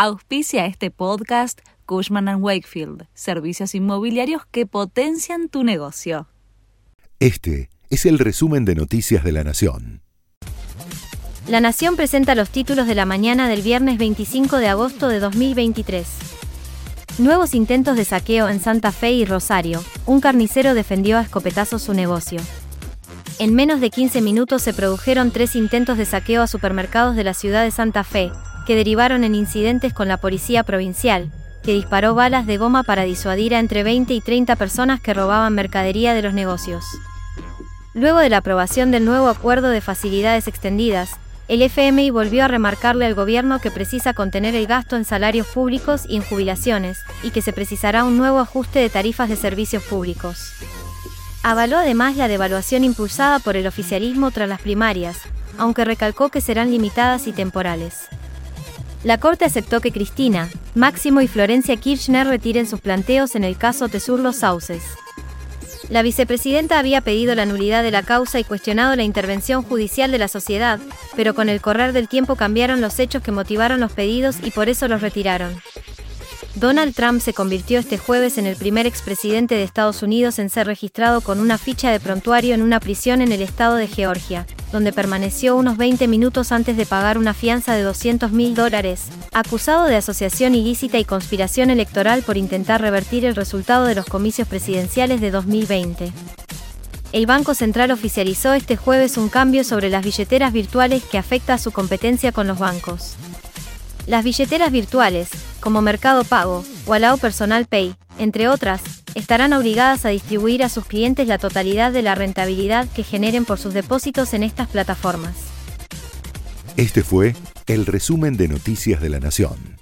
Auspicia este podcast Cushman ⁇ Wakefield, servicios inmobiliarios que potencian tu negocio. Este es el resumen de Noticias de la Nación. La Nación presenta los títulos de la mañana del viernes 25 de agosto de 2023. Nuevos intentos de saqueo en Santa Fe y Rosario. Un carnicero defendió a escopetazos su negocio. En menos de 15 minutos se produjeron tres intentos de saqueo a supermercados de la ciudad de Santa Fe, que derivaron en incidentes con la policía provincial, que disparó balas de goma para disuadir a entre 20 y 30 personas que robaban mercadería de los negocios. Luego de la aprobación del nuevo acuerdo de facilidades extendidas, el FMI volvió a remarcarle al gobierno que precisa contener el gasto en salarios públicos y en jubilaciones, y que se precisará un nuevo ajuste de tarifas de servicios públicos. Avaló además la devaluación impulsada por el oficialismo tras las primarias, aunque recalcó que serán limitadas y temporales. La Corte aceptó que Cristina, Máximo y Florencia Kirchner retiren sus planteos en el caso Tesur Los Sauces. La vicepresidenta había pedido la nulidad de la causa y cuestionado la intervención judicial de la sociedad, pero con el correr del tiempo cambiaron los hechos que motivaron los pedidos y por eso los retiraron. Donald Trump se convirtió este jueves en el primer expresidente de Estados Unidos en ser registrado con una ficha de prontuario en una prisión en el estado de Georgia, donde permaneció unos 20 minutos antes de pagar una fianza de 200 mil dólares, acusado de asociación ilícita y conspiración electoral por intentar revertir el resultado de los comicios presidenciales de 2020. El Banco Central oficializó este jueves un cambio sobre las billeteras virtuales que afecta a su competencia con los bancos. Las billeteras virtuales, como Mercado Pago o Personal Pay, entre otras, estarán obligadas a distribuir a sus clientes la totalidad de la rentabilidad que generen por sus depósitos en estas plataformas. Este fue el resumen de Noticias de la Nación.